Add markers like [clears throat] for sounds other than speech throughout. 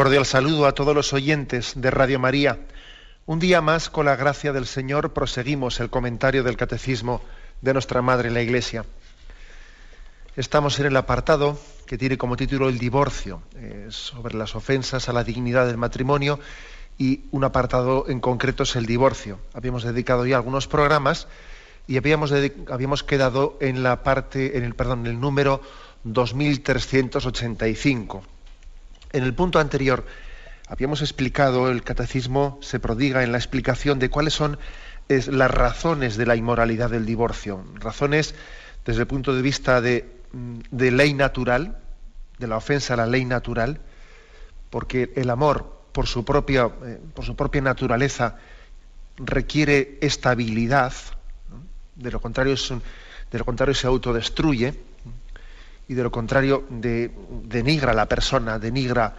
Cordial saludo a todos los oyentes de Radio María. Un día más, con la gracia del Señor, proseguimos el comentario del Catecismo de nuestra Madre la Iglesia. Estamos en el apartado que tiene como título el divorcio, eh, sobre las ofensas a la dignidad del matrimonio y un apartado en concreto es el divorcio. Habíamos dedicado ya algunos programas y habíamos, habíamos quedado en la parte, en el, perdón, en el número 2385 en el punto anterior habíamos explicado, el catecismo se prodiga en la explicación de cuáles son las razones de la inmoralidad del divorcio, razones desde el punto de vista de, ley natural, de la ofensa a la ley natural, porque el amor, por su propia, eh, naturaleza, requiere estabilidad, de, lo contrario de lo contrario se autodestruye, y de lo contrario de, denigra a la persona, denigra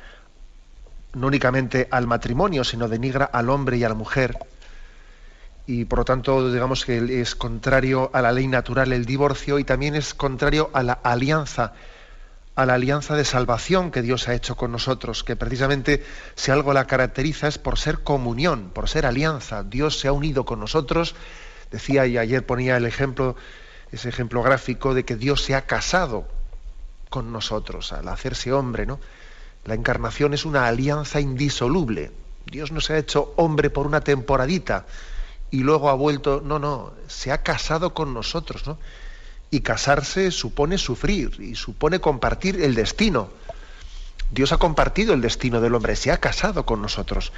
no únicamente al matrimonio, sino denigra al hombre y a la mujer. Y por lo tanto, digamos que es contrario a la ley natural el divorcio y también es contrario a la alianza, a la alianza de salvación que Dios ha hecho con nosotros, que precisamente si algo la caracteriza es por ser comunión, por ser alianza. Dios se ha unido con nosotros. Decía y ayer ponía el ejemplo, ese ejemplo gráfico de que Dios se ha casado con nosotros, al hacerse hombre, ¿no? La encarnación es una alianza indisoluble. Dios no se ha hecho hombre por una temporadita y luego ha vuelto, no, no, se ha casado con nosotros, ¿no? Y casarse supone sufrir y supone compartir el destino. Dios ha compartido el destino del hombre, se ha casado con nosotros.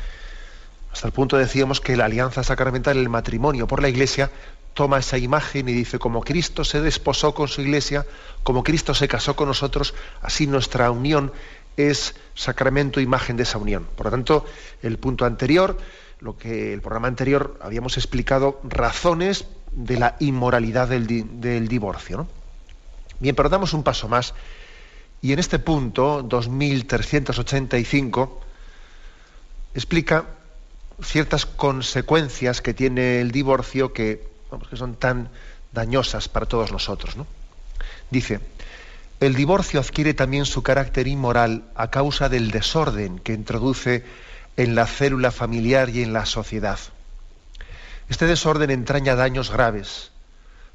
Hasta el punto decíamos que la alianza sacramental, el matrimonio por la iglesia, toma esa imagen y dice, como Cristo se desposó con su iglesia, como Cristo se casó con nosotros, así nuestra unión es sacramento, imagen de esa unión. Por lo tanto, el punto anterior, lo que el programa anterior habíamos explicado razones de la inmoralidad del, divorcio. Bien, pero damos un paso más y en este punto, 2385, explica ciertas consecuencias que tiene el divorcio que que son tan dañosas para todos nosotros. ¿no? Dice, el divorcio adquiere también su carácter inmoral a causa del desorden que introduce en la célula familiar y en la sociedad. Este desorden entraña daños graves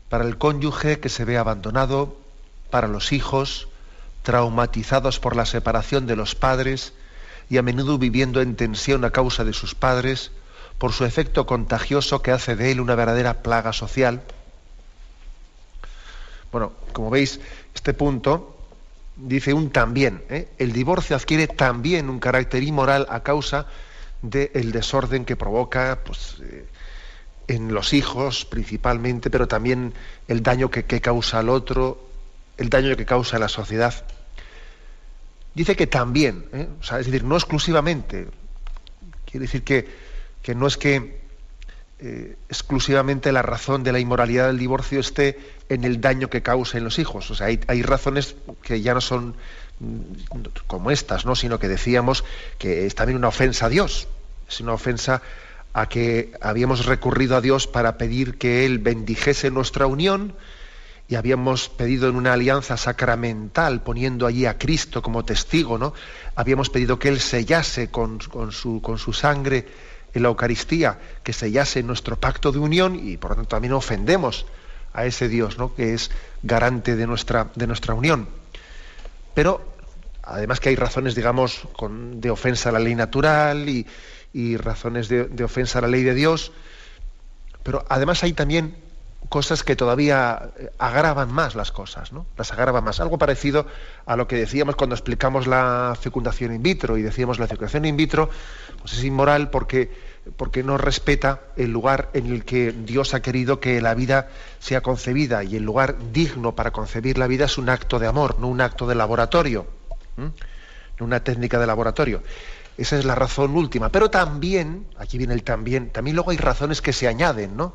para el cónyuge que se ve abandonado, para los hijos, traumatizados por la separación de los padres y a menudo viviendo en tensión a causa de sus padres, por su efecto contagioso que hace de él una verdadera plaga social. Bueno, como veis, este punto dice un también. ¿eh? El divorcio adquiere también un carácter inmoral a causa del desorden que provoca pues, eh, en los hijos principalmente, pero también el daño que, causa al otro, el daño que causa a la sociedad. Dice que también, ¿eh? es decir, no exclusivamente. Quiere decir que que no es que eh, exclusivamente la razón de la inmoralidad del divorcio esté en el daño que causa en los hijos. O sea, hay, razones que ya no son mm, como estas, ¿no? sino que decíamos que es también una ofensa a Dios. Es una ofensa a que habíamos recurrido a Dios para pedir que Él bendijese nuestra unión y habíamos pedido en una alianza sacramental, poniendo allí a Cristo como testigo, ¿no? Habíamos pedido que Él sellase con, su, con su sangre en la Eucaristía que sellase nuestro pacto de unión y por lo tanto también ofendemos a ese Dios ¿no? que es garante de nuestra, de nuestra unión. Pero además que hay razones, digamos, de ofensa a la ley natural y, razones de, de, ofensa a la ley de Dios, pero además hay también cosas que todavía eh, agravan más las cosas, ¿no? Las agravan más. Algo parecido a lo que decíamos cuando explicamos la fecundación in vitro y decíamos la fecundación in vitro es inmoral porque, porque no respeta el lugar en el que Dios ha querido que la vida sea concebida y el lugar digno para concebir la vida es un acto de amor, no un acto de laboratorio. una técnica de laboratorio. Esa es la razón última. Pero también, aquí viene el también, también luego hay razones que se añaden, ¿no?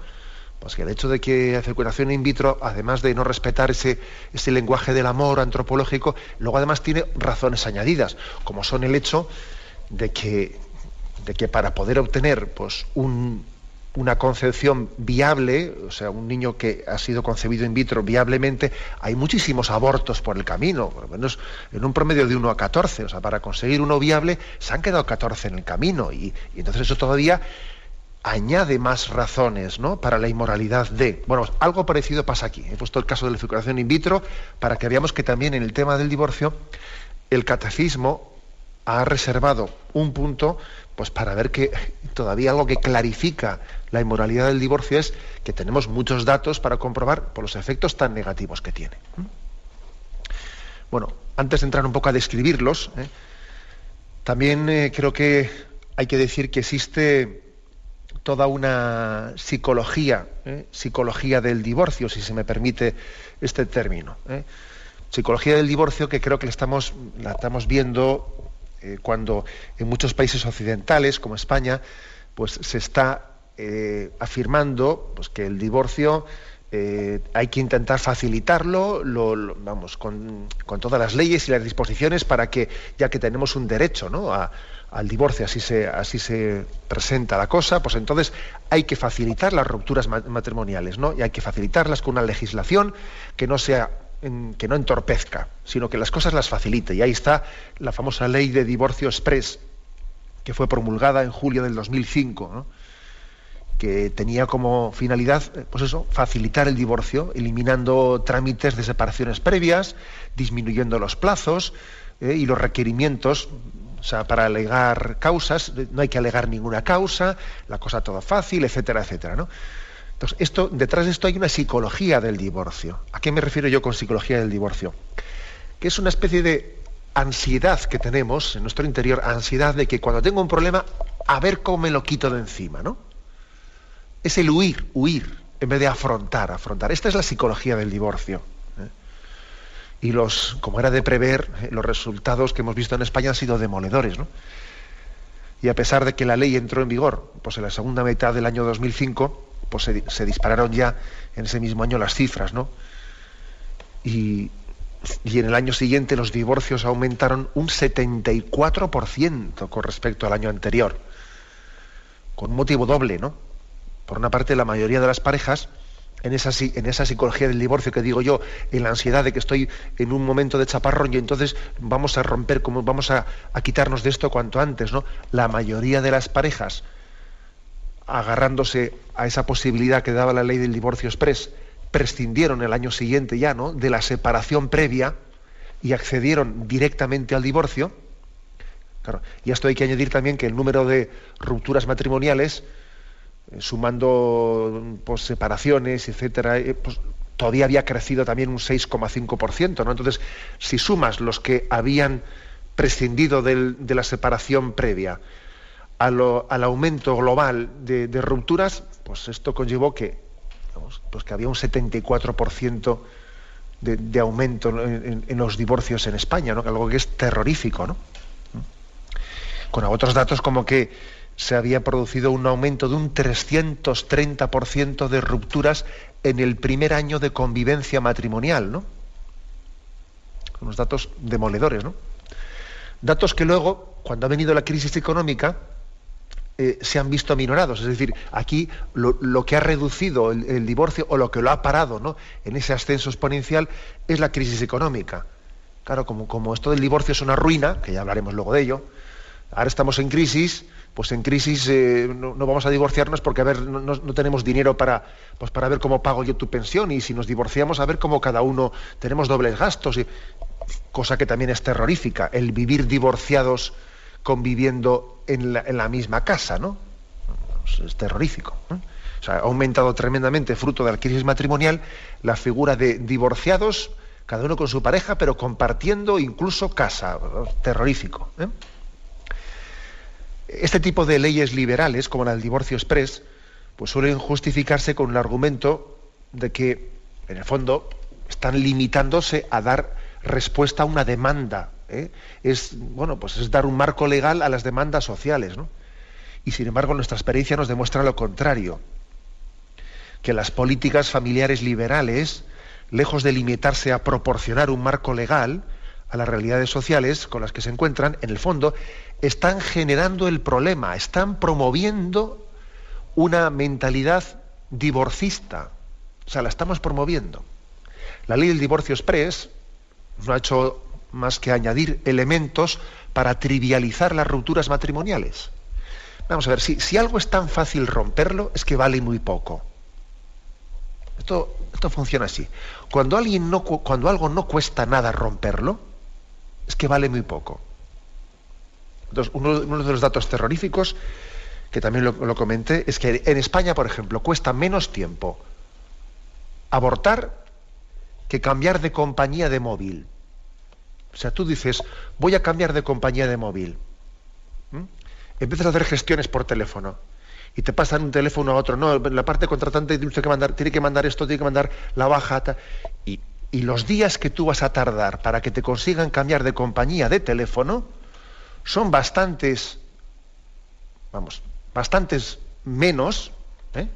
Pues que el hecho de que fecundación in vitro, además de no respetar ese, ese lenguaje del amor antropológico, luego además tiene razones añadidas, como son el hecho de que, de que para poder obtener pues, un, una concepción viable, o sea, un niño que ha sido concebido in vitro viablemente, hay muchísimos abortos por el camino, por lo menos en un promedio de 1 a 14. O sea, para conseguir uno viable se han quedado 14 en el camino. Y, entonces eso todavía añade más razones ¿no? para la inmoralidad de. Bueno, algo parecido pasa aquí. He puesto el caso de la fecundación in vitro para que veamos que también en el tema del divorcio el catecismo ha reservado un punto pues para ver que todavía algo que clarifica la inmoralidad del divorcio es que tenemos muchos datos para comprobar por los efectos tan negativos que tiene. Bueno, antes de entrar un poco a describirlos, ¿eh? también eh, creo que hay que decir que existe toda una psicología, ¿eh? psicología del divorcio, si se me permite este término. Psicología del divorcio que creo que estamos, la estamos viendo eh, cuando en muchos países occidentales, como España, pues se está eh, afirmando pues, que el divorcio eh, hay que intentar facilitarlo, vamos, con, todas las leyes y las disposiciones para que, ya que tenemos un derecho al divorcio, así se, así se presenta la cosa, pues entonces hay que facilitar las rupturas matrimoniales, ¿no? Y hay que facilitarlas con una legislación que no sea que no entorpezca, sino que las cosas las facilite. Y ahí está la famosa ley de divorcio express, que fue promulgada en julio del 2005, que tenía como finalidad, eh, pues eso, facilitar el divorcio, eliminando trámites de separaciones previas, disminuyendo los plazos eh, y los requerimientos o sea, para alegar causas, no hay que alegar ninguna causa, la cosa toda fácil, etcétera, etcétera, ¿no? Esto, detrás de esto hay una psicología del divorcio. ¿A qué me refiero yo con psicología del divorcio? Que es una especie de ansiedad que tenemos en nuestro interior, ansiedad de que cuando tengo un problema, a ver cómo me lo quito de encima, ¿no? Es el huir, huir, en vez de afrontar, afrontar. Esta es la psicología del divorcio. ¿eh? Y los, como era de prever, eh, los resultados que hemos visto en España han sido demoledores, ¿no? Y a pesar de que la ley entró en vigor pues en la segunda mitad del año 2005, pues se, dispararon ya en ese mismo año las cifras, ¿no? Y, en el año siguiente los divorcios aumentaron un 74% con respecto al año anterior, con un motivo doble, ¿no? Por una parte, la mayoría de las parejas, en esa, en esa psicología del divorcio que digo yo, en la ansiedad de que estoy en un momento de chaparrón y entonces vamos a romper, como vamos a quitarnos de esto cuanto antes, ¿no? La mayoría de las parejas agarrándose a esa posibilidad que daba la ley del divorcio express, prescindieron el año siguiente ya ¿no? de la separación previa y accedieron directamente al divorcio. y a esto hay que añadir también que el número de rupturas matrimoniales, eh, sumando pues, separaciones, etcétera, eh, pues, todavía había crecido también un 6,5%. ¿no? Entonces, si sumas los que habían prescindido de la separación previa, al aumento global de, rupturas, pues esto conllevó que, pues que había un 74% de, aumento en, los divorcios en España, ¿no? algo que es terrorífico. ¿no? Con otros datos como que se había producido un aumento de un 330% de rupturas en el primer año de convivencia matrimonial, ¿no? Unos datos demoledores, ¿no? Datos que luego, cuando ha venido la crisis económica, eh, se han visto aminorados. Es decir, aquí lo, que ha reducido el, divorcio o lo que lo ha parado ¿no? en ese ascenso exponencial es la crisis económica. Claro, como, como esto del divorcio es una ruina, que ya hablaremos luego de ello, ahora estamos en crisis, pues en crisis eh, no, vamos a divorciarnos porque a ver, no, tenemos dinero para, pues para ver cómo pago yo tu pensión y si nos divorciamos a ver cómo cada uno tenemos dobles gastos, y, cosa que también es terrorífica, el vivir divorciados conviviendo en la, misma casa, ¿no? Es terrorífico. O sea, ha aumentado tremendamente, fruto de la crisis matrimonial, la figura de divorciados, cada uno con su pareja, pero compartiendo incluso casa. Terrorífico. ¿eh? Este tipo de leyes liberales, como la del divorcio express, pues suelen justificarse con el argumento de que, en el fondo, están limitándose a dar respuesta a una demanda ¿eh? es bueno, pues es dar un marco legal a las demandas sociales, ¿no? Y sin embargo, nuestra experiencia nos demuestra lo contrario, que las políticas familiares liberales, lejos de limitarse a proporcionar un marco legal a las realidades sociales con las que se encuentran, en el fondo están generando el problema, están promoviendo una mentalidad divorcista. O sea, la estamos promoviendo. La ley del divorcio express no ha hecho más que añadir elementos para trivializar las rupturas matrimoniales. Vamos a ver, si, algo es tan fácil romperlo, es que vale muy poco. Esto, esto funciona así. Cuando, alguien no, cuando algo no cuesta nada romperlo, es que vale muy poco. Entonces, uno, de los datos terroríficos, que también lo, lo comenté, es que en España, por ejemplo, cuesta menos tiempo abortar que cambiar de compañía de móvil. O sea, tú dices, voy a cambiar de compañía de móvil. Empiezas a hacer gestiones por teléfono y te pasan un teléfono a otro. No, la parte contratante tiene que mandar, tiene que mandar esto, tiene que mandar la baja. Y, y los días que tú vas a tardar para que te consigan cambiar de compañía de teléfono son bastantes, vamos, bastantes menos ¿eh?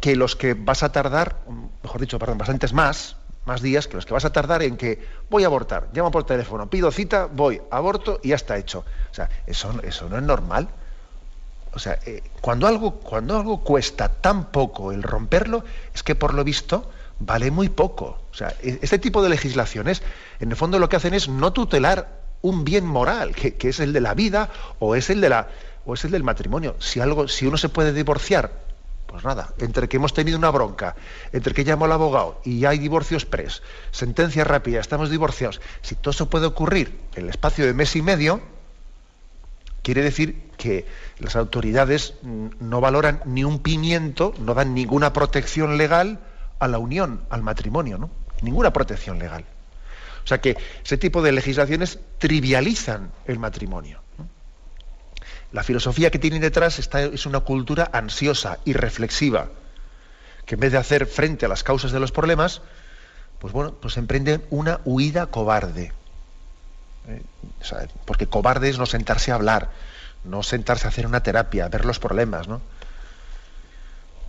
que los que vas a tardar, mejor dicho, perdón, bastantes más, más días que los que vas a tardar en que voy a abortar, llamo por teléfono, pido cita, voy, aborto y ya está hecho. O sea, eso, eso no es normal. O sea, eh, cuando, algo, cuando algo cuesta tan poco el romperlo, es que por lo visto vale muy poco. O sea, e, este tipo de legislaciones, en el fondo lo que hacen es no tutelar un bien moral, que, que es el de la vida o es el de la o es el del matrimonio. Si algo, si uno se puede divorciar pues nada, entre que hemos tenido una bronca, entre que llamo al abogado y ya hay divorcio express, sentencia rápida, estamos divorciados, si todo eso puede ocurrir en el espacio de mes y medio, quiere decir que las autoridades no valoran ni un pimiento, no dan ninguna protección legal a la unión, al matrimonio, ¿no? Ninguna protección legal. O sea que ese tipo de legislaciones trivializan el matrimonio. La filosofía que tiene detrás es una cultura ansiosa y reflexiva, que en vez de hacer frente a las causas de los problemas, pues bueno, pues emprenden una huida cobarde. ¿eh? porque cobarde es no sentarse a hablar, no sentarse a hacer una terapia, ver los problemas, ¿no?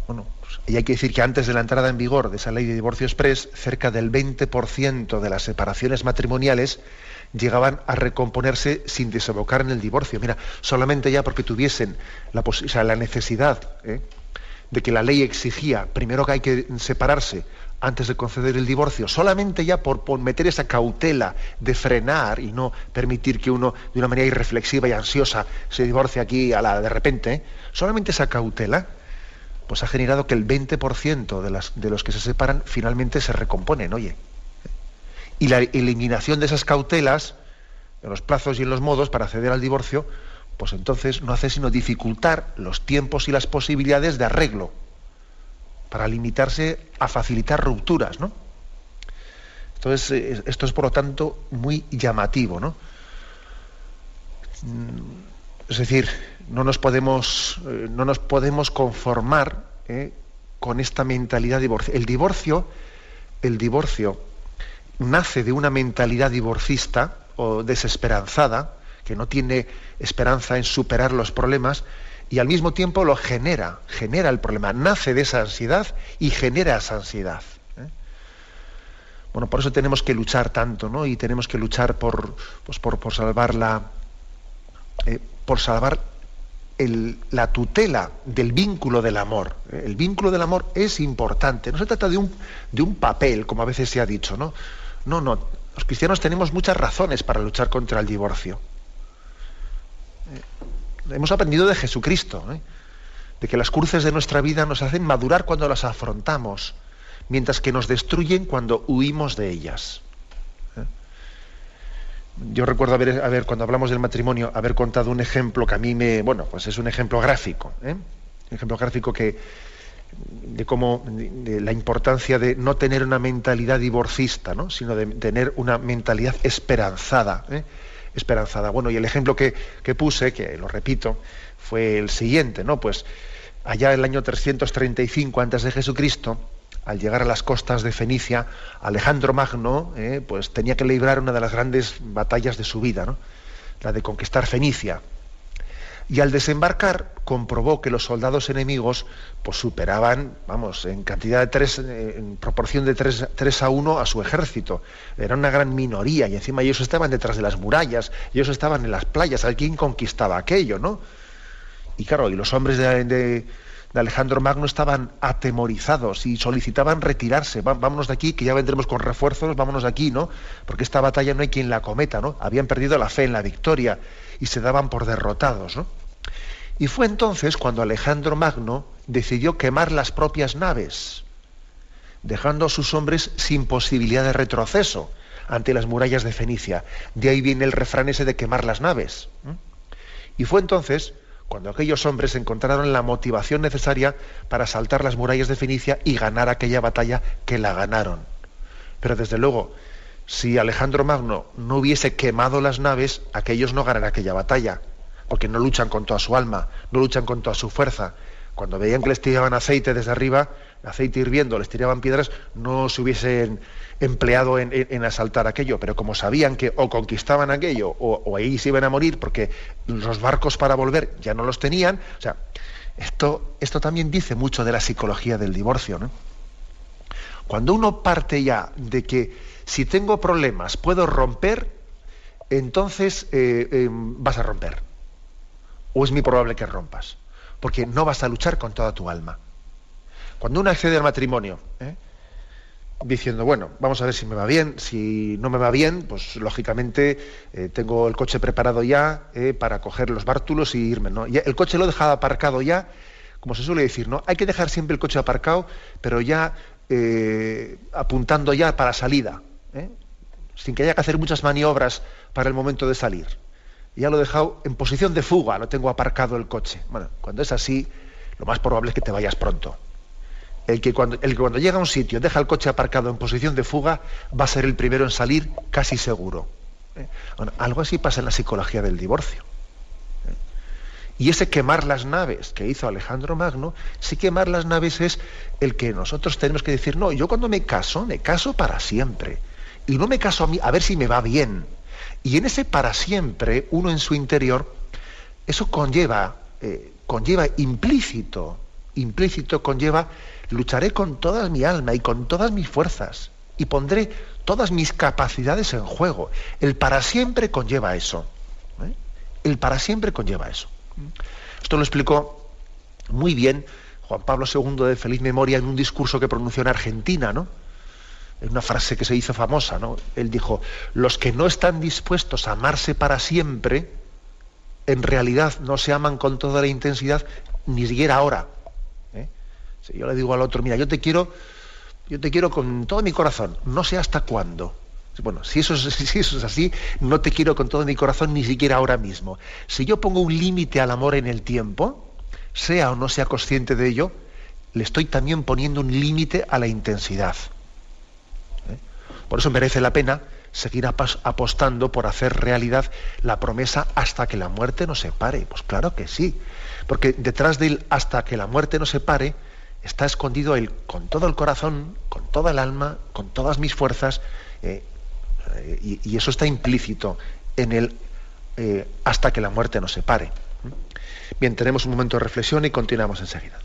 Bueno, pues, y hay que decir que antes de la entrada en vigor de esa ley de divorcio express, cerca del 20% de las separaciones matrimoniales llegaban a recomponerse sin desembocar en el divorcio. Mira, solamente ya porque tuviesen la, necesidad ¿eh? de que la ley exigía, primero que hay que separarse antes de conceder el divorcio, solamente ya por, meter esa cautela de frenar y no permitir que uno de una manera irreflexiva y ansiosa se divorcie aquí a la de repente, ¿eh? solamente esa cautela pues ha generado que el 20% de, de los que se separan finalmente se recomponen, oye y la eliminación de esas cautelas en los plazos y en los modos para acceder al divorcio, pues entonces no hace sino dificultar los tiempos y las posibilidades de arreglo para limitarse a facilitar rupturas, ¿no? Entonces, eh, esto es por lo tanto muy llamativo, ¿no? Mm, es decir, no nos podemos, eh, no nos podemos conformar ¿eh? con esta mentalidad de divorcio. El divorcio, el divorcio nace de una mentalidad divorcista o desesperanzada, que no tiene esperanza en superar los problemas, y al mismo tiempo lo genera, genera el problema, nace de esa ansiedad y genera esa ansiedad. ¿eh? Bueno, por eso tenemos que luchar tanto, ¿no? Y tenemos que luchar por, pues por, salvar la, por salvar la tutela del vínculo del amor. El vínculo del amor es importante. No se trata de un, de un papel, como a veces se ha dicho, ¿no? No, no. Los cristianos tenemos muchas razones para luchar contra el divorcio. Eh, hemos aprendido de Jesucristo, ¿eh? de que las cruces de nuestra vida nos hacen madurar cuando las afrontamos, mientras que nos destruyen cuando huimos de ellas. ¿Eh? Yo recuerdo haber, cuando hablamos del matrimonio, haber contado un ejemplo que a mí me, bueno, pues es un ejemplo gráfico, un ejemplo gráfico que, de cómo de la importancia de no tener una mentalidad divorcista, ¿no? sino de tener una mentalidad esperanzada. ¿eh? Esperanzada. Bueno, y el ejemplo que, puse, que lo repito, fue el siguiente, ¿no? Pues allá en el año 335 antes de Jesucristo al llegar a las costas de Fenicia, Alejandro Magno eh, pues tenía que librar una de las grandes batallas de su vida, ¿no? la de conquistar Fenicia. Y al desembarcar comprobó que los soldados enemigos pues superaban, vamos, en cantidad de tres, eh, en proporción de tres, a uno a su ejército. Era una gran minoría y encima ellos estaban detrás de las murallas, ellos estaban en las playas, alguien conquistaba aquello, ¿no? Y claro, y los hombres de Alejandro Magno estaban atemorizados y solicitaban retirarse. vámonos de aquí, que ya vendremos con refuerzos, vámonos de aquí, ¿no? Porque esta batalla no hay quien la cometa, ¿no? Habían perdido la fe en la victoria y se daban por derrotados, ¿no? Y fue entonces cuando Alejandro Magno decidió quemar las propias naves, dejando a sus hombres sin posibilidad de retroceso ante las murallas de Fenicia. De ahí viene el refrán ese de quemar las naves. Y fue entonces cuando aquellos hombres encontraron la motivación necesaria para saltar las murallas de Fenicia y ganar aquella batalla que la ganaron. Pero desde luego, si Alejandro Magno no hubiese quemado las naves, aquellos no ganan aquella batalla, porque no luchan con toda su alma, no luchan con toda su fuerza. Cuando veían que les tiraban aceite desde arriba, aceite hirviendo, les tiraban piedras, no se hubiesen empleado en, asaltar aquello, pero como sabían que o conquistaban aquello o, ahí se iban a morir porque los barcos para volver ya no los tenían, o sea, esto, esto también dice mucho de la psicología del divorcio. Cuando uno parte ya de que si tengo problemas puedo romper, entonces eh, eh, vas a romper. O es muy probable que rompas, porque no vas a luchar con toda tu alma. Cuando uno accede al matrimonio, ¿eh? diciendo, bueno, vamos a ver si me va bien, si no me va bien, pues lógicamente eh, tengo el coche preparado ya eh, para coger los bártulos y irme, ¿no? el coche lo he dejado aparcado ya, como se suele decir, ¿no? Hay que dejar siempre el coche aparcado, pero ya eh, apuntando ya para salida, sin que haya que hacer muchas maniobras para el momento de salir. Ya lo he dejado en posición de fuga, lo tengo aparcado el coche. Bueno, cuando es así, lo más probable es que te vayas pronto el que, cuando, el que cuando llega a un sitio deja el coche aparcado en posición de fuga va a ser el primero en salir casi seguro. ¿eh? algo así pasa en la psicología del divorcio. ¿eh? Y ese quemar las naves que hizo Alejandro Magno, si quemar las naves es el que nosotros tenemos que decir, no, yo cuando me caso, me caso para siempre. Y no me caso a mí, a ver si me va bien. Y en ese para siempre, uno en su interior, eso conlleva, eh, conlleva implícito, implícito conlleva lucharé con toda mi alma y con todas mis fuerzas y pondré todas mis capacidades en juego. El para siempre conlleva eso. ¿eh? El para siempre conlleva eso. Esto lo explicó muy bien Juan Pablo II de feliz memoria en un discurso que pronunció en Argentina, ¿no? En una frase que se hizo famosa, ¿no? Él dijo, los que no están dispuestos a amarse para siempre, en realidad no se aman con toda la intensidad, ni siquiera ahora. Si yo le digo al otro, mira, yo te quiero, yo te quiero con todo mi corazón, no sé hasta cuándo. Bueno, si [laughs] si eso es así, no te quiero con todo mi corazón ni siquiera ahora mismo. Si yo pongo un límite al amor en el tiempo, sea o no sea consciente de ello, le estoy también poniendo un límite a la intensidad. Por eso merece la pena seguir apostando por hacer realidad la promesa hasta que la muerte nos separe. Pues claro que sí, porque detrás del hasta que la muerte nos separe está escondido él con todo el corazón, con toda el alma, con todas mis fuerzas, eh, eh, y, eso está implícito en él eh, hasta que la muerte nos separe. Bien, tenemos un momento de reflexión y continuamos enseguida.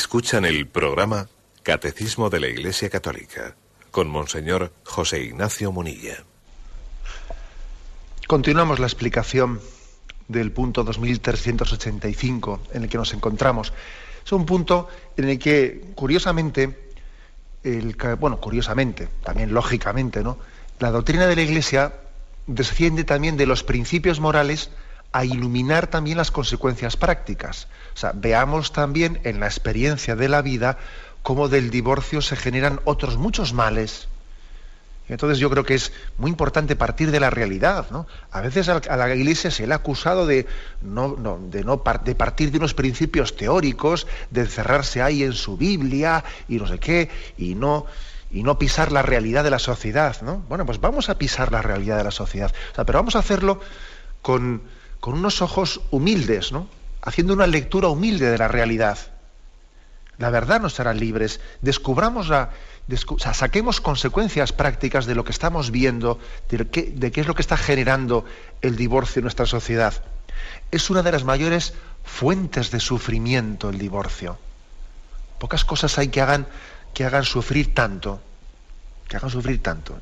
Escuchan el programa Catecismo de la Iglesia Católica con Monseñor José Ignacio Munilla. Continuamos la explicación del punto 2385 en el que nos encontramos. Es un punto en el que, curiosamente, el, bueno, curiosamente, también lógicamente, ¿no? La doctrina de la Iglesia desciende también de los principios morales a iluminar también las consecuencias prácticas. O sea, veamos también en la experiencia de la vida cómo del divorcio se generan otros muchos males. Entonces yo creo que es muy importante partir de la realidad. ¿no? A veces a la Iglesia se le ha acusado de, no, de, no, de partir de unos principios teóricos, de encerrarse ahí en su Biblia y no sé qué, y no, y no pisar la realidad de la sociedad. ¿no? Bueno, pues vamos a pisar la realidad de la sociedad. pero vamos a hacerlo con, con unos ojos humildes, ¿no? haciendo una lectura humilde de la realidad. La verdad nos hará libres. Descubramos la, saquemos consecuencias prácticas de lo que estamos viendo, de qué, de qué es lo que está generando el divorcio en nuestra sociedad. Es una de las mayores fuentes de sufrimiento el divorcio. Pocas cosas hay que hagan, que hagan sufrir tanto, que hagan sufrir tanto.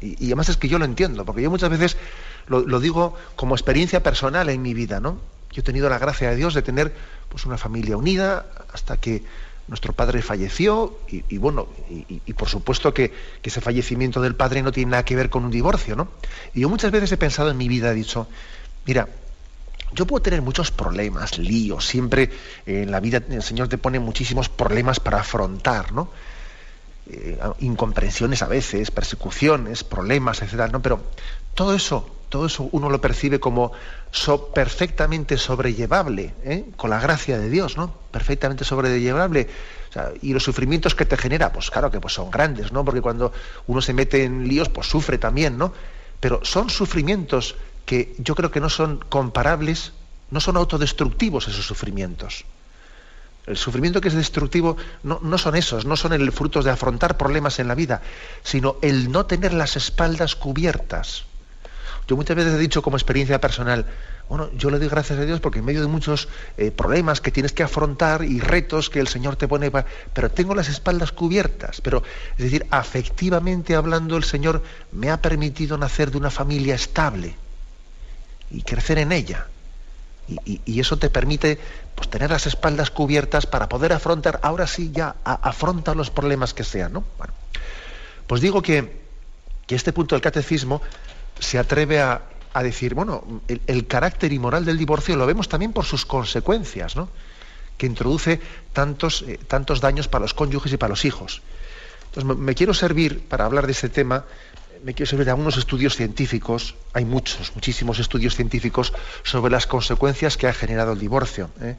Y, además es que yo lo entiendo, porque yo muchas veces lo, digo como experiencia personal en mi vida, ¿no? Yo he tenido la gracia de Dios de tener pues, una familia unida hasta que nuestro padre falleció y, bueno, y, por supuesto que, ese fallecimiento del padre no tiene nada que ver con un divorcio, ¿no? Y yo muchas veces he pensado en mi vida, he dicho, mira, yo puedo tener muchos problemas, líos, siempre en la vida el Señor te pone muchísimos problemas para afrontar, ¿no? Eh, incomprensiones a veces, persecuciones, problemas, etcétera, ¿no? Pero todo eso todo eso uno lo percibe como perfectamente sobrellevable, ¿eh? con la gracia de Dios, ¿no? Perfectamente sobrellevable. y los sufrimientos que te genera, pues claro que pues son grandes, ¿no? Porque cuando uno se mete en líos, pues sufre también, ¿no? Pero son sufrimientos que yo creo que no son comparables, no son autodestructivos esos sufrimientos. El sufrimiento que es destructivo no, no, son esos, no son el fruto de afrontar problemas en la vida, sino el no tener las espaldas cubiertas. Yo muchas veces he dicho como experiencia personal, bueno, yo le doy gracias a Dios porque en medio de muchos eh, problemas que tienes que afrontar y retos que el Señor te pone, pero tengo las espaldas cubiertas. Pero, es decir, afectivamente hablando, el Señor me ha permitido nacer de una familia estable y crecer en ella. Y, eso te permite pues, tener las espaldas cubiertas para poder afrontar, ahora sí ya, afronta los problemas que sean. ¿no? Bueno, pues digo que, que este punto del catecismo se atreve a, decir, bueno, el, carácter inmoral del divorcio lo vemos también por sus consecuencias, ¿no? que introduce tantos, eh, tantos daños para los cónyuges y para los hijos. Entonces, me, quiero servir, para hablar de este tema, me quiero servir de algunos estudios científicos, hay muchos, muchísimos estudios científicos sobre las consecuencias que ha generado el divorcio. ¿eh?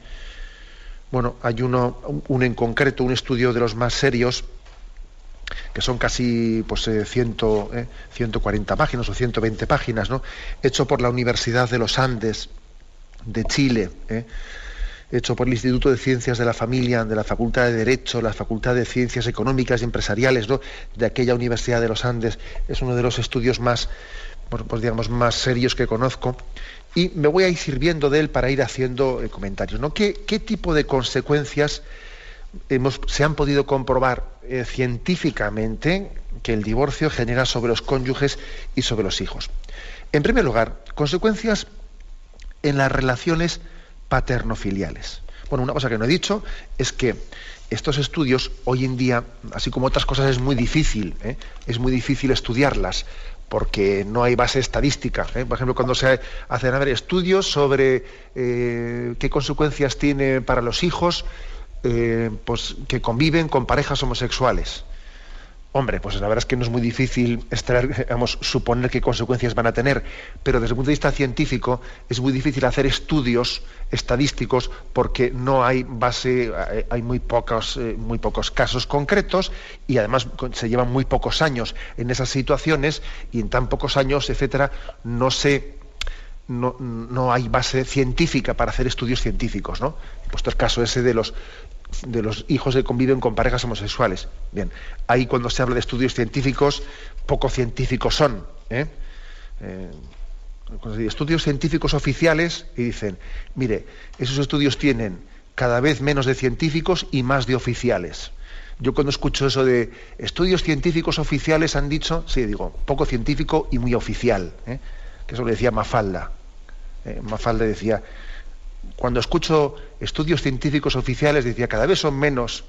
Bueno, hay uno, un en concreto, un estudio de los más serios, que son casi pues, eh, 140 eh, páginas o 120 páginas, ¿no? hecho por la Universidad de los Andes de Chile, ¿eh? Hecho por el Instituto de Ciencias de la Familia, de la Facultad de Derecho, la Facultad de Ciencias Económicas y Empresariales ¿no? de aquella Universidad de los Andes. Es uno de los estudios más, pues, digamos, más serios que conozco. Y me voy a ir sirviendo de él para ir haciendo eh, comentarios. ¿no? ¿Qué, ¿Qué tipo de consecuencias se han podido comprobar eh, científicamente que el divorcio genera sobre los cónyuges y sobre los hijos. En primer lugar, consecuencias en las relaciones paterno-filiales. Bueno, una cosa que no he dicho es que estos estudios hoy en día, así como otras cosas, es muy difícil, ¿eh? es muy difícil estudiarlas porque no hay base estadística. ¿eh? Por ejemplo, cuando se hacen estudios sobre qué consecuencias tiene para los hijos eh, pues, que conviven con parejas homosexuales. Hombre, pues la verdad es que no es muy difícil [laughs] suponer qué consecuencias van a tener, pero desde el punto de vista científico es muy difícil hacer estudios estadísticos porque no hay base, eh, hay muy pocos, eh, muy pocos casos concretos y además se llevan muy pocos años en esas situaciones y en tan pocos años, etcétera, no se no, no, hay base científica para hacer estudios científicos, ¿no? Puesto el caso ese de los de los hijos que conviven con parejas homosexuales. Bien, ahí cuando se habla de estudios científicos, poco científicos son. ¿eh? Eh, estudios científicos oficiales y dicen, mire, esos estudios tienen cada vez menos de científicos y más de oficiales. Yo cuando escucho eso de estudios científicos oficiales han dicho, sí, digo, poco científico y muy oficial, ¿eh? que eso lo decía Mafalda. Mafalda decía, cuando escucho estudios científicos oficiales, decía, cada vez son menos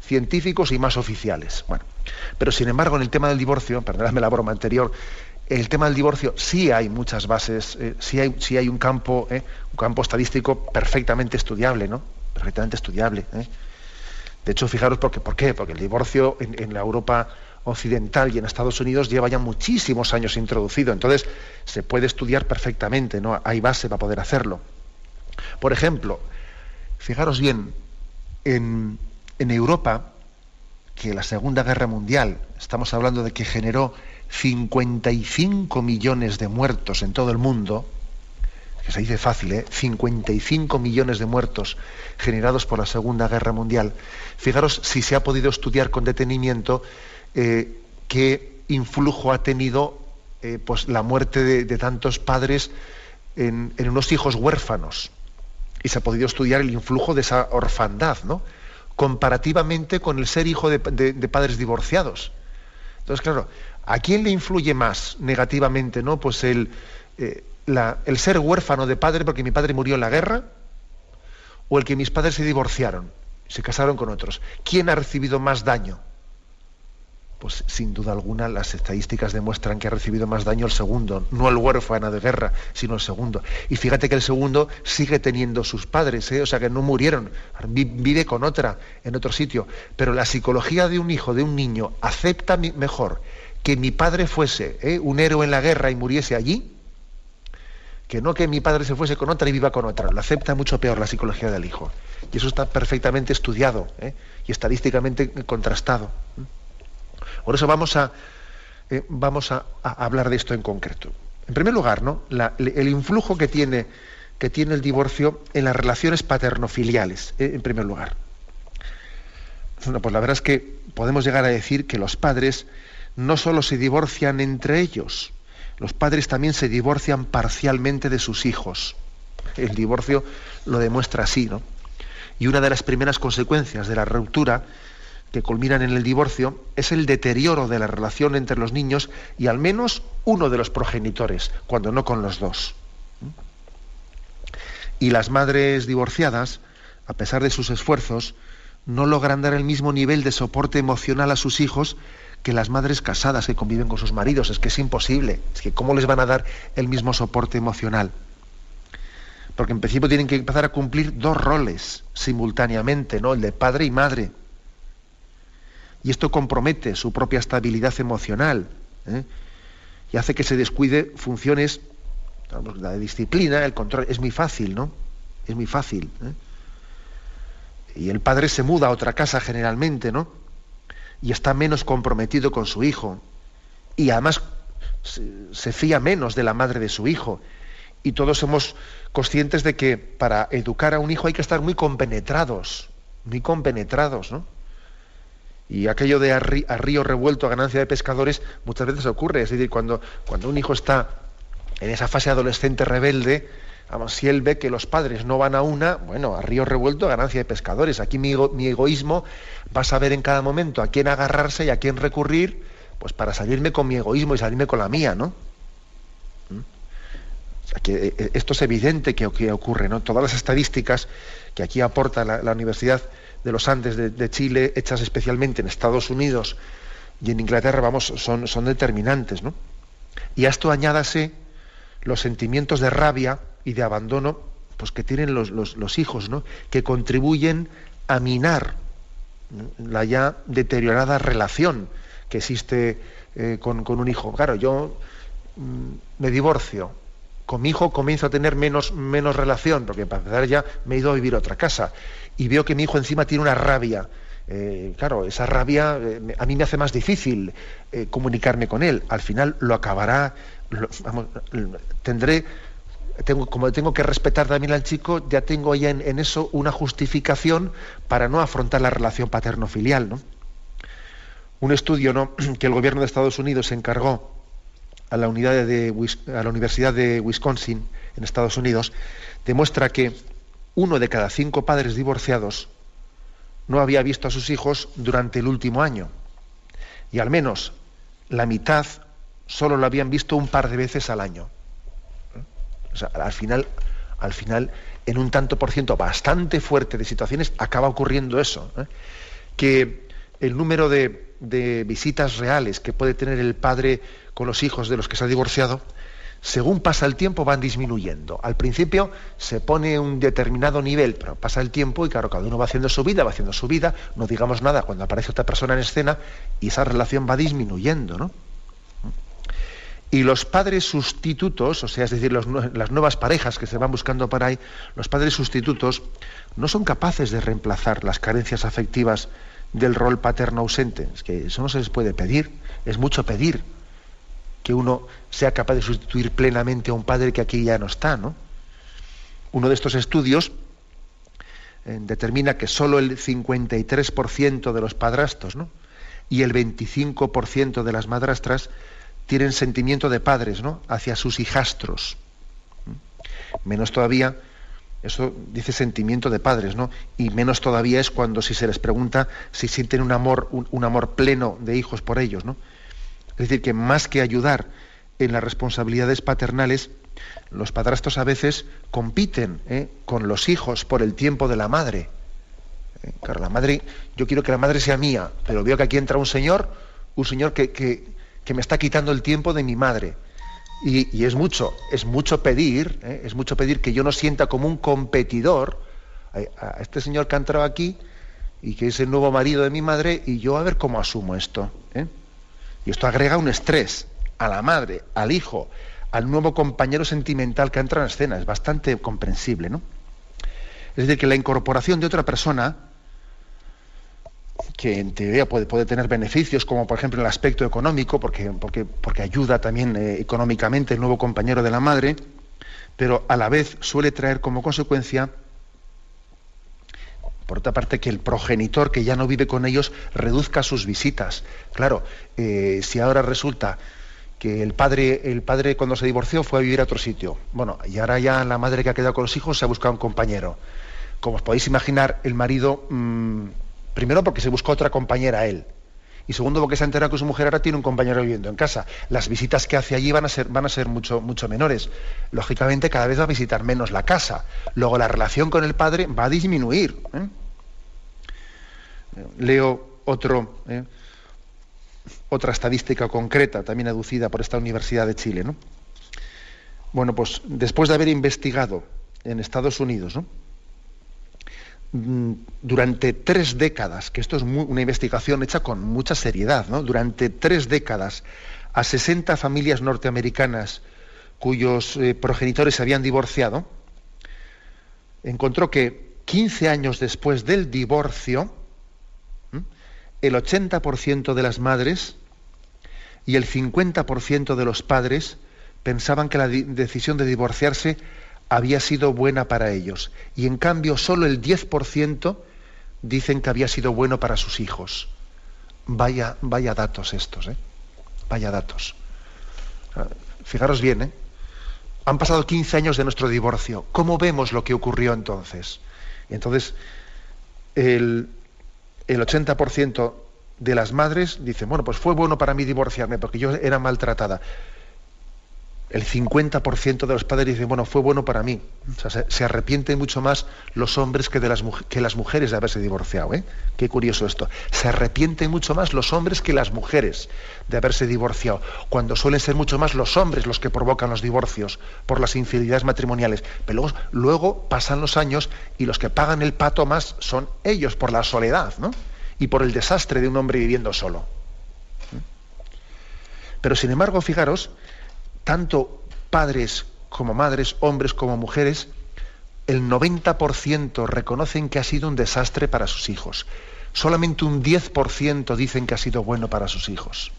científicos y más oficiales. Bueno, pero sin embargo, en el tema del divorcio, perdonadme la broma anterior, el tema del divorcio sí hay muchas bases, eh, sí, hay, sí hay un campo, un campo estadístico perfectamente estudiable, ¿no? Perfectamente estudiable. De hecho, fijaros por qué, ¿por qué? porque el divorcio en, la Europa occidental y en Estados Unidos lleva ya muchísimos años introducido. Entonces, se puede estudiar perfectamente, ¿no? Hay base para poder hacerlo. Por ejemplo, fijaros bien, en, Europa, que la Segunda Guerra Mundial, estamos hablando de que generó 55 millones de muertos en todo el mundo, que se dice fácil, ¿eh? 55 millones de muertos generados por la Segunda Guerra Mundial. Fijaros si se ha podido estudiar con detenimiento eh, qué influjo ha tenido eh, pues, la muerte de, tantos padres en, unos hijos huérfanos. Y se ha podido estudiar el influjo de esa orfandad, ¿no? comparativamente con el ser hijo de, padres divorciados. Entonces, claro, ¿a quién le influye más negativamente ¿no? pues el, eh, el ser huérfano de padre porque mi padre murió en la guerra o el que mis padres se divorciaron, se casaron con otros. ¿Quién ha recibido más daño? Pues sin duda alguna las estadísticas demuestran que ha recibido más daño el segundo, no el huérfano de guerra, sino el segundo. Y fíjate que el segundo sigue teniendo sus padres, ¿eh? o sea que no murieron, vive con otra en otro sitio. Pero la psicología de un hijo, de un niño, acepta mejor que mi padre fuese ¿eh? un héroe en la guerra y muriese allí, que no que mi padre se fuese con otra y viva con otra. Lo acepta mucho peor la psicología del hijo. Y eso está perfectamente estudiado ¿eh? y estadísticamente contrastado. Por eso vamos a, eh, vamos a, hablar de esto en concreto. En primer lugar, ¿no? el influjo que tiene, que tiene el divorcio en las relaciones paternofiliales, ¿eh? en primer lugar. Pues la verdad es que podemos llegar a decir que los padres no solo se divorcian entre ellos, los padres también se divorcian parcialmente de sus hijos. El divorcio lo demuestra así, ¿no? Y una de las primeras consecuencias de la ruptura que culminan en el divorcio es el deterioro de la relación entre los niños y al menos uno de los progenitores, cuando no con los dos. Y las madres divorciadas, a pesar de sus esfuerzos, no logran dar el mismo nivel de soporte emocional a sus hijos que las madres casadas que conviven con sus maridos. Es que es imposible. Es que ¿cómo les van a dar el mismo soporte emocional? Porque en principio tienen que empezar a cumplir dos roles simultáneamente, ¿no? El de padre y madre. Y esto compromete su propia estabilidad emocional. ¿eh? Y hace que se descuide funciones, la disciplina, el control. Es muy fácil, ¿no? Es muy fácil. ¿eh? Y el padre se muda a otra casa generalmente, ¿no? y está menos comprometido con su hijo. Y además se, fía menos de la madre de su hijo. Y todos somos conscientes de que para educar a un hijo hay que estar muy compenetrados, muy compenetrados, ¿no? Y aquello de a, río revuelto a ganancia de pescadores muchas veces ocurre. Es decir, cuando, cuando un hijo está en esa fase adolescente rebelde, si él ve que los padres no van a una, bueno, a río revuelto, ganancia de pescadores. Aquí mi, egoísmo va a saber en cada momento a quién agarrarse y a quién recurrir, pues para salirme con mi egoísmo y salirme con la mía, ¿no? ¿Mm? Eh, esto es evidente que, ocurre, ¿no? Todas las estadísticas que aquí aporta la, Universidad de los Andes de, Chile, hechas especialmente en Estados Unidos y en Inglaterra, vamos, son, son determinantes, ¿no? Y a esto añádase los sentimientos de rabia y de abandono pues que tienen los, hijos, ¿no? que contribuyen a minar la ya deteriorada relación que existe eh, con, un hijo. Claro, yo mm, me divorcio, con mi hijo comienzo a tener menos, menos relación, porque para empezar ya me he ido a vivir a otra casa, y veo que mi hijo encima tiene una rabia. Eh, claro, esa rabia eh, a mí me hace más difícil comunicarme con él. Al final lo acabará, tendré como tengo que respetar también al chico, ya tengo ya en, eso una justificación para no afrontar la relación paterno-filial. ¿no? Un estudio ¿no? [clears throat] que el gobierno de Estados Unidos encargó a la, Universidad de Wisconsin, en Estados Unidos, demuestra que uno de cada cinco padres divorciados no había visto a sus hijos durante el último año. Y al menos la mitad solo lo habían visto un par de veces al año. Al final, al final, en un tanto por ciento bastante fuerte de situaciones, acaba ocurriendo eso. ¿eh? Que el número de, de visitas reales que puede tener el padre con los hijos de los que se ha divorciado según pasa el tiempo van disminuyendo. Al principio se pone un determinado nivel, pero pasa el tiempo y claro, cada uno va haciendo su vida, va haciendo su vida, no digamos nada cuando aparece otra persona en escena y esa relación va disminuyendo, ¿no? Y los padres sustitutos, o sea, es decir, las nuevas parejas que se van buscando por ahí, los padres sustitutos no son capaces de reemplazar las carencias afectivas del rol paterno ausente. Es que eso no se les puede pedir, es mucho pedir que uno sea capaz de sustituir plenamente a un padre que aquí ya no está, ¿no? Uno de estos estudios eh, determina que solo el 53% de los padrastros ¿no? y el 25% de las madrastras tienen sentimiento de padres ¿no? hacia sus hijastros. Menos todavía, eso dice sentimiento de padres, ¿no? Y menos todavía es cuando si se les pregunta si sienten un amor, un amor pleno de hijos por ellos, ¿no? Es decir, que más que ayudar en las responsabilidades paternales, los padrastros a veces compiten ¿eh? con los hijos por el tiempo de la madre. ¿Eh? Claro, la madre, yo quiero que la madre sea mía, pero veo que aquí entra un señor, un señor que, que, me está quitando el tiempo de mi madre. Y, es mucho, es mucho pedir, ¿eh? es mucho pedir que yo no sienta como un competidor a, este señor que ha entrado aquí y que es el nuevo marido de mi madre y yo a ver cómo asumo esto. ¿eh? Y esto agrega un estrés a la madre, al hijo, al nuevo compañero sentimental que entra en escena. Es bastante comprensible, ¿no? Es decir, que la incorporación de otra persona, que en teoría puede, tener beneficios, como por ejemplo el aspecto económico, porque, porque, porque ayuda también eh, económicamente el nuevo compañero de la madre, pero a la vez suele traer como consecuencia por otra parte, que el progenitor que ya no vive con ellos reduzca sus visitas. Claro, eh, si ahora resulta que el padre, el padre cuando se divorció fue a vivir a otro sitio. Bueno, y ahora ya la madre que ha quedado con los hijos se ha buscado un compañero. Como os podéis imaginar, el marido, mm, primero porque se buscó otra compañera a él. Y segundo, porque se ha enterado que su mujer ahora tiene un compañero viviendo en casa. Las visitas que hace allí van a ser, mucho, menores. Lógicamente, cada vez va a visitar menos la casa. Luego, la relación con el padre va a disminuir. ¿eh? Leo eh, otra estadística concreta, también aducida por esta Universidad de Chile. ¿no? Bueno, pues después de haber investigado en Estados Unidos, mm, durante tres décadas, que esto es una investigación hecha con mucha seriedad, durante tres décadas, a 60 familias norteamericanas cuyos eh, progenitores se habían divorciado, encontró que 15 años después del divorcio, el 80% de las madres y el 50% de los padres pensaban que la decisión de divorciarse había sido buena para ellos. Y en cambio solo el 10% dicen que había sido bueno para sus hijos. Vaya, vaya datos estos, ¿eh? Vaya datos. Fijaros bien, ¿eh? Han pasado 15 años de nuestro divorcio. ¿Cómo vemos lo que ocurrió entonces? entonces, el, el 80% de las madres dicen, bueno, pues fue bueno para mí divorciarme porque yo era maltratada. El 50% de los padres dicen, bueno, fue bueno para mí. Se, arrepienten mucho más los hombres que, de las, que las mujeres de haberse divorciado. ¿eh? Qué curioso esto. Se arrepienten mucho más los hombres que las mujeres de haberse divorciado, cuando suelen ser mucho más los hombres los que provocan los divorcios por las infidelidades matrimoniales. Pero luego, luego pasan los años y los que pagan el pato más son ellos por la soledad, ¿no? y por el desastre de un hombre viviendo solo. Pero sin embargo, fijaros, tanto padres como madres, hombres como mujeres, el 90% reconocen que ha sido un desastre para sus hijos. Solamente un 10% dicen que ha sido bueno para sus hijos.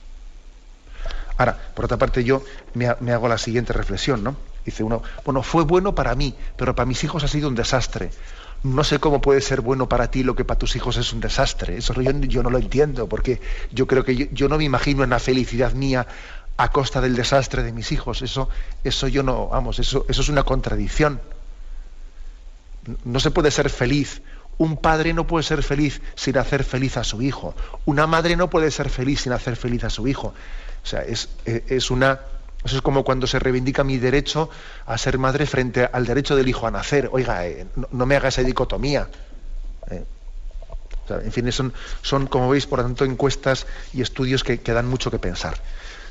Ahora, por otra parte, yo me, hago la siguiente reflexión, ¿no? Dice uno, bueno, fue bueno para mí, pero para mis hijos ha sido un desastre no sé cómo puede ser bueno para ti lo que para tus hijos es un desastre. Eso yo, no lo entiendo, porque yo creo que yo, no me imagino en la felicidad mía a costa del desastre de mis hijos. Eso, eso yo no, vamos, eso, eso es una contradicción. No se puede ser feliz. Un padre no puede ser feliz sin hacer feliz a su hijo. Una madre no puede ser feliz sin hacer feliz a su hijo. O sea, es, es una. Eso es como cuando se reivindica mi derecho a ser madre frente al derecho del hijo a nacer. Oiga, eh, no, me haga esa dicotomía. Eh. en fin, son, son, como veis, por lo tanto, encuestas y estudios que, que dan mucho que pensar.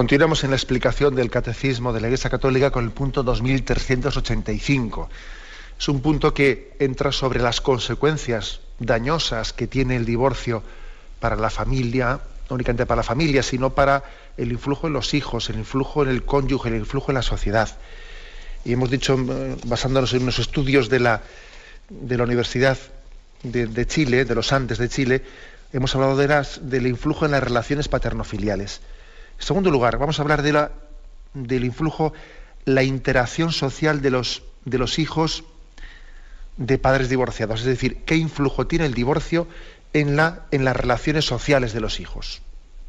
Continuamos en la explicación del Catecismo de la Iglesia Católica con el punto 2385. Es un punto que entra sobre las consecuencias dañosas que tiene el divorcio para la familia, no únicamente para la familia, sino para el influjo en los hijos, el influjo en el cónyuge, el influjo en la sociedad. Y hemos dicho, eh, basándonos en unos estudios de la, de la Universidad de, Chile, de los Andes de Chile, hemos hablado de del influjo en las relaciones paternofiliales. En segundo lugar, vamos a hablar de la, del influjo, la interacción social de los, de los hijos de padres divorciados. Es decir, qué influjo tiene el divorcio en, la, en las relaciones sociales de los hijos,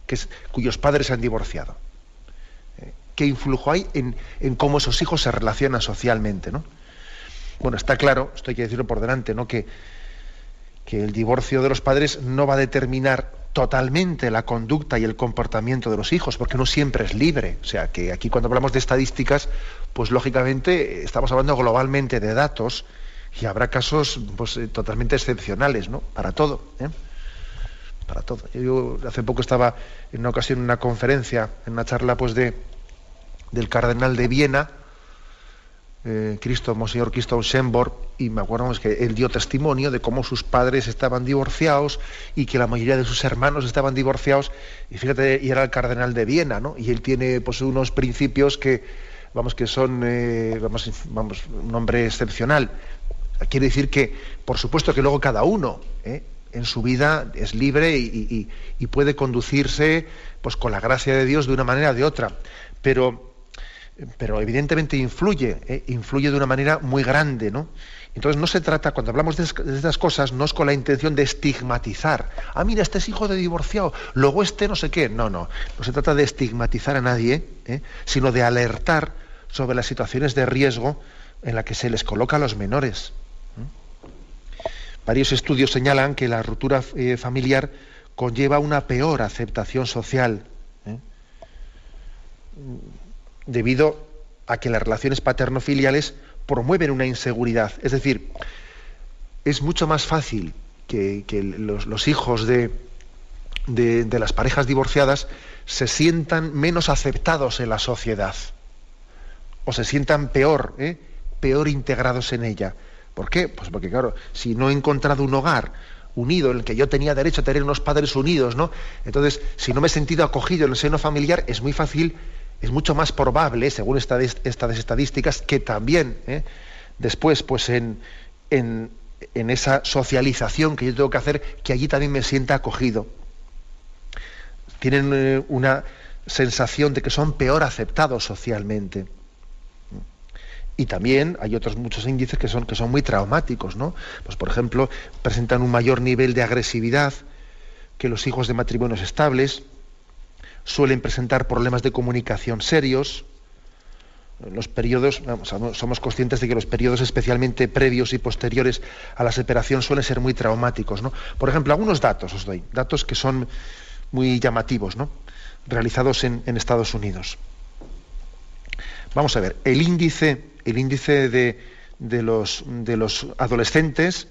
que cuyos padres han divorciado. Eh, ¿Qué influjo hay en, en, cómo esos hijos se relacionan socialmente? ¿no? Bueno, está claro, esto hay que decirlo por delante, ¿no? que, que el divorcio de los padres no va a determinar totalmente la conducta y el comportamiento de los hijos, porque no siempre es libre. O sea, que aquí cuando hablamos de estadísticas, pues lógicamente estamos hablando globalmente de datos y habrá casos pues, eh, totalmente excepcionales, ¿no? Para todo. ¿eh? Para todo. Yo hace poco estaba en una ocasión en una conferencia, en una charla pues de del cardenal de Viena, eh, Cristo, Monseñor Cristo Schembor, y me acuerdo que él dio testimonio de cómo sus padres estaban divorciados y que la mayoría de sus hermanos estaban divorciados, y fíjate, y era el cardenal de Viena, ¿no? Y él tiene pues unos principios que, vamos, que son, eh, vamos, vamos, un hombre excepcional. Quiere decir que, por supuesto que luego cada uno, ¿eh? en su vida es libre y, y, puede conducirse pues con la gracia de Dios de una manera o de otra. Pero pero evidentemente influye, ¿eh? influye de una manera muy grande, ¿no? Entonces no se trata, cuando hablamos de, estas cosas, no es con la intención de estigmatizar. Ah, mira, este es hijo de divorciado, luego este no sé qué. No, no, no se trata de estigmatizar a nadie, ¿eh? sino de alertar sobre las situaciones de riesgo en las que se les coloca a los menores. Varios estudios señalan que la ruptura eh, familiar conlleva una peor aceptación social debido a que las relaciones paterno-filiales promueven una inseguridad. Es decir, es mucho más fácil que, los, hijos de, de, las parejas divorciadas se sientan menos aceptados en la sociedad o se sientan peor, ¿eh? peor integrados en ella. ¿Por qué? Pues porque, claro, si no he encontrado un hogar unido en el que yo tenía derecho a tener unos padres unidos, ¿no? Entonces, si no me he sentido acogido en el seno familiar, es muy fácil es mucho más probable, según estas estadísticas, que también ¿eh? después, pues en, esa socialización que yo tengo que hacer, que allí también me sienta acogido. Tienen eh, una sensación de que son peor aceptados socialmente. Y también hay otros muchos índices que son, que son muy traumáticos, ¿no? Pues por ejemplo, presentan un mayor nivel de agresividad que los hijos de matrimonios estables, suelen presentar problemas de comunicación serios, los periodos, somos conscientes de que los periodos especialmente previos y posteriores a la separación suelen ser muy traumáticos. ¿no? Por ejemplo, algunos datos os doy, datos que son muy llamativos, ¿no? realizados en, Estados Unidos. Vamos a ver, el índice, el índice de, los, de los adolescentes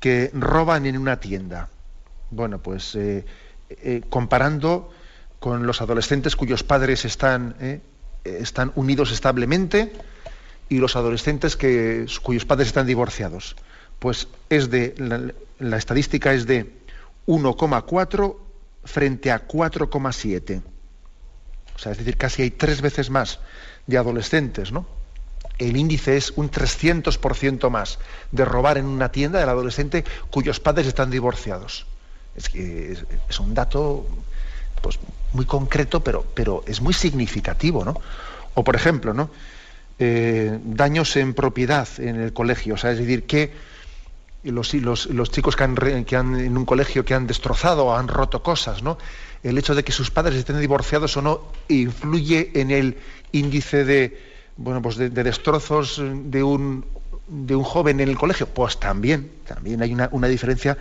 que roban en una tienda. Bueno, pues eh, eh, comparando con los adolescentes cuyos padres están eh, están unidos establemente y los adolescentes que, cuyos padres están divorciados. Pues es de, la, estadística es de 1,4 frente a 4,7. O sea, es decir, casi hay tres veces más de adolescentes, ¿no? El índice es un 300% más de robar en una tienda del adolescente cuyos padres están divorciados. Es, que es un dato pues, muy concreto, pero, pero es muy significativo, ¿no? O por ejemplo, ¿no? Eh, daños en propiedad en el colegio, o sea, es decir, que los, los, chicos que han, que han, en un colegio que han destrozado o han roto cosas, ¿no? El hecho de que sus padres estén divorciados o no influye en el índice de, bueno, pues de, destrozos de un, de un joven en el colegio. Pues también, también hay una, una diferencia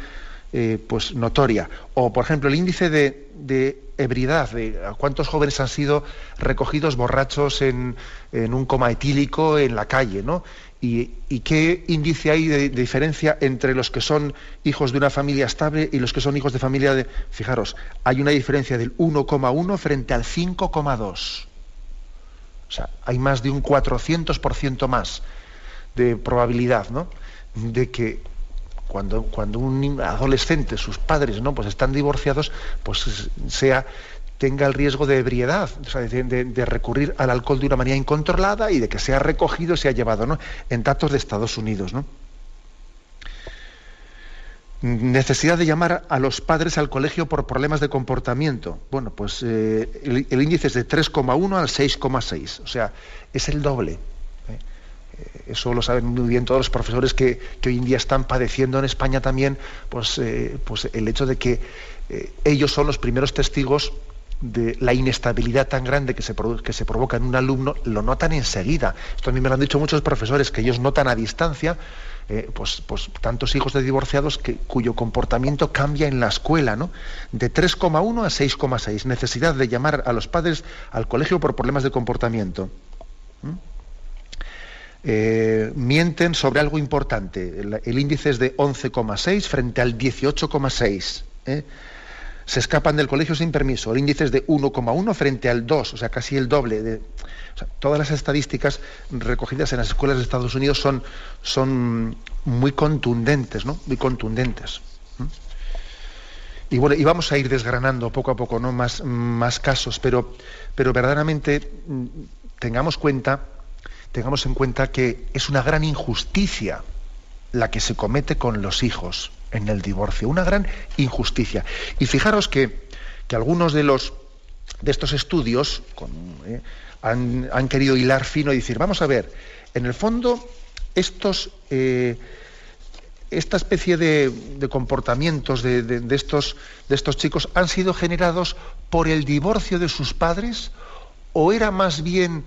eh, pues notoria. O, por ejemplo, el índice de, ebriedad, de cuántos jóvenes han sido recogidos borrachos en, un coma etílico en la calle, ¿no? Y, qué índice hay de, diferencia entre los que son hijos de una familia estable y los que son hijos de familia de... Fijaros, hay una diferencia del 1,1 frente al 5,2. O sea, hay más de un 400% más de probabilidad, ¿no? De que cuando, cuando un adolescente, sus padres, ¿no? Pues están divorciados, pues sea tenga el riesgo de ebriedad, de, recurrir al alcohol de una manera incontrolada y de que sea recogido y sea llevado, ¿no? En datos de Estados Unidos, ¿no? Necesidad de llamar a los padres al colegio por problemas de comportamiento. Bueno, pues eh, el, índice es de 3,1 al 6,6, o sea, es el doble. Eh, eso lo saben muy bien todos los profesores que, hoy en día están padeciendo en España también, pues, eh, pues el hecho de que eh, ellos son los primeros testigos de la inestabilidad tan grande que se, que se provoca en un alumno, lo notan enseguida. Esto a mí me lo han dicho muchos profesores, que ellos notan a distancia pues, pues, tantos hijos de divorciados que, cuyo comportamiento cambia en la escuela, ¿no? De 3,1 a 6,6. Necesidad de llamar a los padres al colegio por problemas de comportamiento. Eh, mienten sobre algo importante. El, índice es de 11,6 frente al 18,6. ¿eh? Se escapan del colegio sin permiso. El índice es de 1,1 frente al 2, o sea, casi el doble. Todas las estadísticas recogidas en las escuelas de Estados Unidos son, son muy contundentes, ¿no? Muy contundentes. Y bueno, y vamos a ir desgranando poco a poco, ¿no? Más, más casos, pero, pero verdaderamente mm, tengamos cuenta tengamos en cuenta que es una gran injusticia la que se comete con los hijos en el divorcio, una gran injusticia. Y fijaros que, algunos de los de estos estudios eh, han, querido hilar fino y decir, vamos a ver, en el fondo estos eh, esta especie de, comportamientos de, estos, de estos chicos han sido generados por el divorcio de sus padres o era más bien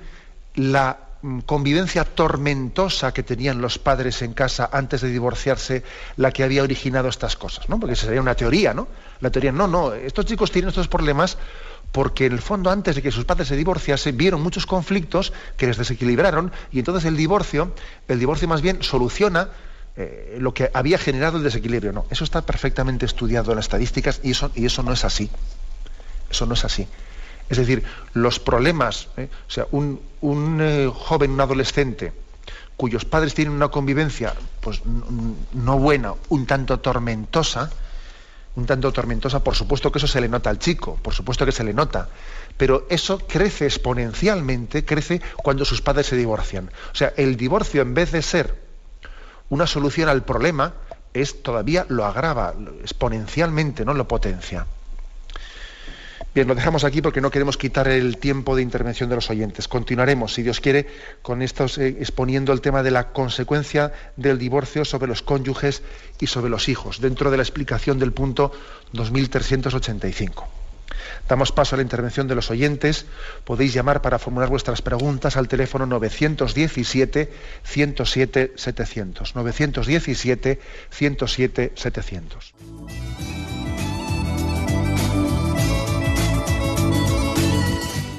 la convivencia tormentosa que tenían los padres en casa antes de divorciarse la que había originado estas cosas, ¿no? Porque sería una teoría, ¿no? La teoría, no, no, estos chicos tienen estos problemas porque en el fondo antes de que sus padres se divorciasen vieron muchos conflictos que les desequilibraron y entonces el divorcio, el divorcio más bien soluciona eh, lo que había generado el desequilibrio. No, eso está perfectamente estudiado en las estadísticas y eso, y eso no es así. Eso no es así. Es decir, los problemas, ¿eh? o sea, un, eh, joven, un adolescente, cuyos padres tienen una convivencia pues no buena, un tanto tormentosa, un tanto tormentosa, por supuesto que eso se le nota al chico, por supuesto que se le nota, pero eso crece exponencialmente, crece cuando sus padres se divorcian. O sea, el divorcio en vez de ser una solución al problema, es todavía lo agrava exponencialmente, no lo potencia. Bien, lo dejamos aquí porque no queremos quitar el tiempo de intervención de los oyentes. Continuaremos, si Dios quiere, con estos eh, exponiendo el tema de la consecuencia del divorcio sobre los cónyuges y sobre los hijos, dentro de la explicación del punto 2385. Damos paso a la intervención de los oyentes. Podéis llamar para formular vuestras preguntas al teléfono 917 107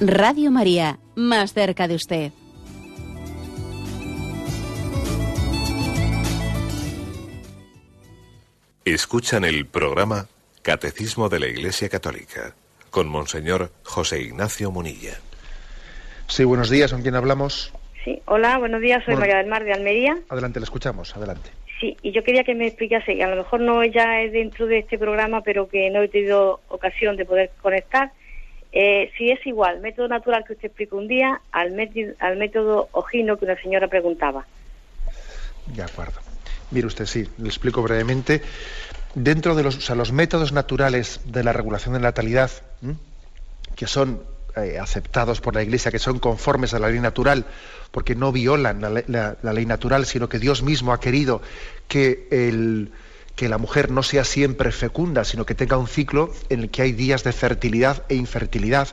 Radio María, más cerca de usted. Escuchan el programa Catecismo de la Iglesia Católica, con Monseñor José Ignacio Munilla. Sí, buenos días, ¿con quién hablamos? Sí, hola, buenos días, soy María del Mar de Almería. Adelante, le escuchamos, adelante. Sí, y yo quería que me explicase, a lo mejor no ya es dentro de este programa, pero que no he tenido ocasión de poder conectar, eh, si es igual, método natural que usted explicó un día al, al método ojino que una señora preguntaba. De acuerdo. Mire usted, sí, le explico brevemente dentro de los, los métodos naturales de la regulación de natalidad, que son eh, aceptados por la Iglesia, que son conformes a la ley natural, porque no violan la, ley natural, sino que Dios mismo ha querido que, el, que la mujer no sea siempre fecunda, sino que tenga un ciclo en el que hay días de fertilidad e infertilidad,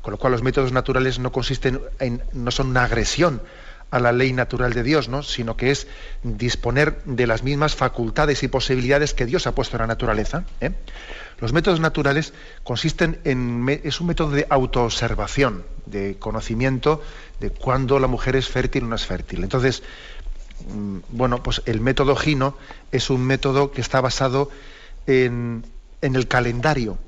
con lo cual los métodos naturales no consisten en, no son una agresión a la ley natural de Dios, ¿no? sino que es disponer de las mismas facultades y posibilidades que Dios ha puesto en la naturaleza. ¿eh? Los métodos naturales consisten en es un método de autoobservación, de conocimiento de cuándo la mujer es fértil o no es fértil. Entonces, bueno, pues el método Gino es un método que está basado en, el calendario,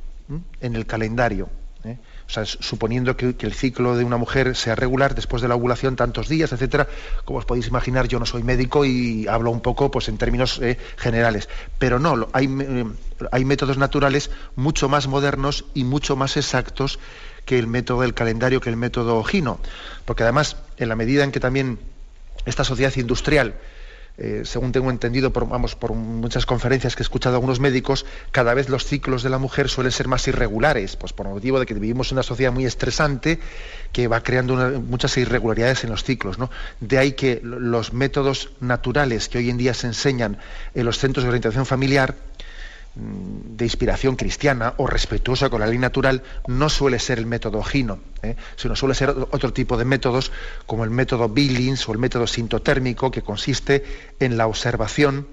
en el calendario. ¿eh? suponiendo que, el ciclo de una mujer sea regular después de la ovulación tantos días, etcétera, como os podéis imaginar, yo no soy médico y hablo un poco pues en términos eh, generales, pero no, hay, eh, hay métodos naturales mucho más modernos y mucho más exactos que el método del calendario, que el método ojino, porque además, en la medida en que también esta sociedad industrial eh, según tengo entendido por, muchas conferencias que he escuchado a algunos médicos, cada vez los ciclos de la mujer suelen ser más irregulares, pues por motivo de que vivimos una sociedad muy estresante que va creando muchas irregularidades en los ciclos. ¿no? De ahí que los métodos naturales que hoy en día se enseñan en los centros de orientación familiar, de inspiración cristiana o respetuosa con la ley natural no suele ser el método Gino, ¿eh? sino suele ser otro tipo de métodos como el método Billings o el método sintotérmico que consiste en la observación